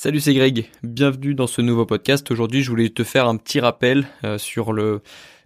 Salut, c'est Greg. Bienvenue dans ce nouveau podcast. Aujourd'hui, je voulais te faire un petit rappel euh, sur le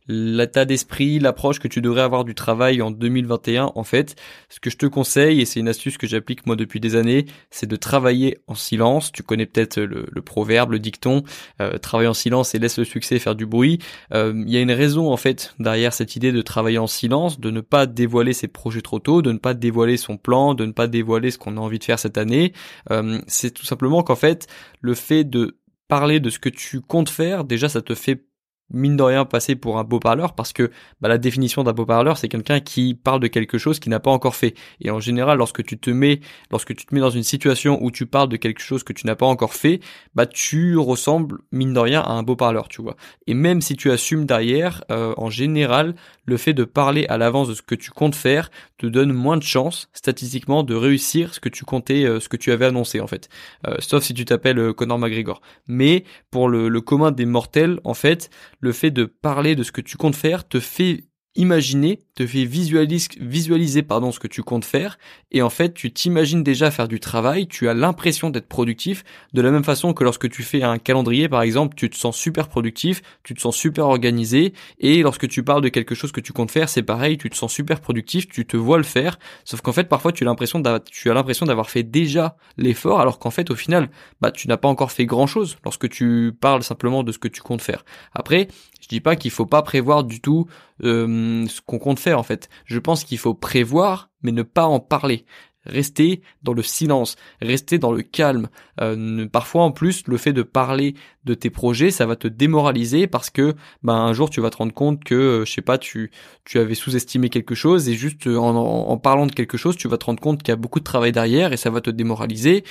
l'état d'esprit, l'approche que tu devrais avoir du travail en 2021, en fait, ce que je te conseille, et c'est une astuce que j'applique moi depuis des années, c'est de travailler en silence. Tu connais peut-être le, proverbe, le dicton, euh, travaille en silence et laisse le succès faire du bruit. Euh, il y a une raison en fait derrière cette idée de travailler en silence, de ne pas dévoiler ses projets trop tôt, de ne pas dévoiler son plan, de ne pas dévoiler ce qu'on a envie de faire cette année. Euh, c'est tout simplement qu'en fait, le fait de parler de ce que tu comptes faire, déjà ça te fait mine de rien passer pour un beau parleur parce que bah, la définition d'un beau parleur c'est quelqu'un qui parle de quelque chose qu'il n'a pas encore fait. Et en général lorsque tu te mets lorsque tu te mets dans une situation où tu parles de quelque chose que tu n'as pas encore fait bah tu ressembles mine de rien à un beau parleur tu vois. Et même si tu assumes derrière euh, en général le fait de parler à l'avance de ce que tu comptes faire te donne moins de chances statistiquement de réussir ce que tu comptais euh, ce que tu avais annoncé en fait. Euh, sauf si tu t'appelles Conor McGregor. Mais pour le, le commun des mortels en fait le fait de parler de ce que tu comptes faire te fait imaginer, te fait visualiser, pardon, ce que tu comptes faire, et en fait tu t'imagines déjà faire du travail, tu as l'impression d'être productif, de la même façon que lorsque tu fais un calendrier par exemple, tu te sens super productif, tu te sens super organisé, et lorsque tu parles de quelque chose que tu comptes faire, c'est pareil, tu te sens super productif, tu te vois le faire, sauf qu'en fait parfois tu as l'impression tu as l'impression d'avoir fait déjà l'effort, alors qu'en fait au final, bah tu n'as pas encore fait grand chose lorsque tu parles simplement de ce que tu comptes faire. Après, je dis pas qu'il faut pas prévoir du tout euh, ce qu'on compte en fait. Je pense qu'il faut prévoir mais ne pas en parler. Rester dans le silence, rester dans le calme. Euh, parfois en plus, le fait de parler de tes projets, ça va te démoraliser parce que ben un jour tu vas te rendre compte que euh, je sais pas, tu tu avais sous-estimé quelque chose et juste euh, en, en, parlant de quelque chose, tu vas te rendre compte qu'il y a beaucoup de travail derrière et ça va te démoraliser.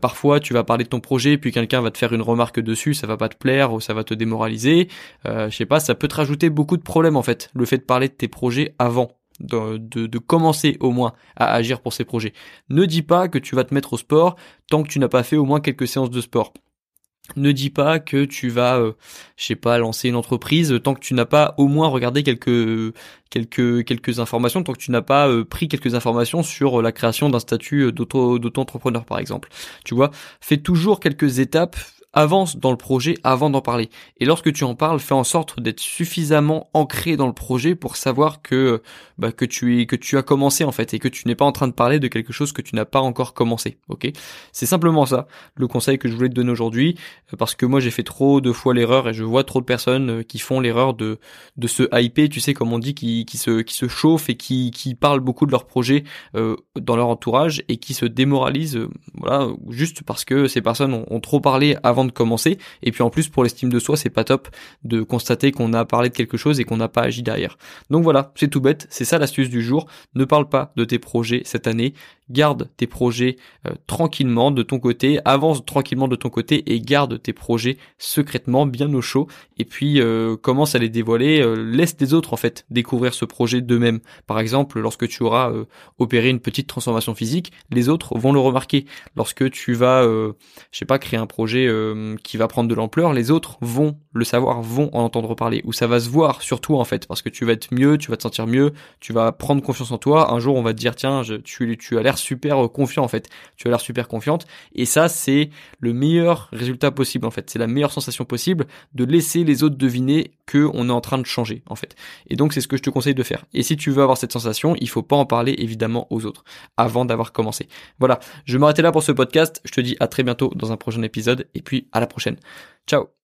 parfois, tu vas parler de ton projet puis quelqu'un va te faire une remarque dessus, ça va pas te plaire ou ça va te démoraliser. je sais pas, ça peut te rajouter beaucoup de problèmes en fait. Le fait de parler de tes projets avant de, commencer au moins à agir pour ces projets. Ne dis pas que tu vas te mettre au sport tant que tu n'as pas fait au moins quelques séances de sport. Ne dis pas que tu vas, euh, je sais pas, lancer une entreprise tant que tu n'as pas au moins regardé quelques quelques quelques informations, tant que tu n'as pas euh, pris quelques informations sur la création d'un statut d'auto-entrepreneur par exemple. Tu vois, fais toujours quelques étapes avance dans le projet avant d'en parler. Et lorsque tu en parles, fais en sorte d'être suffisamment ancré dans le projet pour savoir que bah, que tu es que tu as commencé en fait et que tu n'es pas en train de parler de quelque chose que tu n'as pas encore commencé. Ok? C'est simplement ça le conseil que je voulais te donner aujourd'hui euh, parce que moi j'ai fait trop de fois l'erreur et je vois trop de personnes euh, qui font l'erreur de de se hyper, tu sais comme on dit, qui qui se qui se chauffent et qui qui parlent beaucoup de leur projet euh, dans leur entourage et qui se démoralisent voilà juste parce que ces personnes ont trop parlé avant de commencer. Et puis en plus pour l'estime de soi, c'est pas top de constater qu'on a parlé de quelque chose et qu'on n'a pas agi derrière. Donc voilà, c'est tout bête, c'est ça l'astuce du jour. Ne parle pas de tes projets cette année, garde tes projets euh, tranquillement de ton côté, avance tranquillement de ton côté et garde tes projets secrètement bien au chaud et puis euh, commence à les dévoiler, euh, laisse les autres en fait découvrir ce projet d'eux-mêmes. Par exemple, lorsque tu auras opéré une petite transformation physique, les autres vont le remarquer. Lorsque tu vas je sais pas créer un projet qui va prendre de l'ampleur, les autres vont le savoir, vont en entendre parler ou ça va se voir surtout en fait parce que tu vas être mieux, tu vas te sentir mieux, tu vas prendre confiance en toi. Un jour, on va te dire tiens, tu tu as l'air super confiant en fait. Tu as l'air super confiante et ça c'est le meilleur résultat possible en fait. C'est la meilleure sensation possible de laisser les autres deviner que on est en train de changer en fait. Et donc c'est ce que je te conseille de faire. Et si tu veux avoir cette sensation, il faut pas en parler évidemment aux autres avant d'avoir commencé. Voilà, je vais m'arrêter là pour ce podcast. Je te dis à très bientôt dans un prochain épisode et puis à la prochaine. Ciao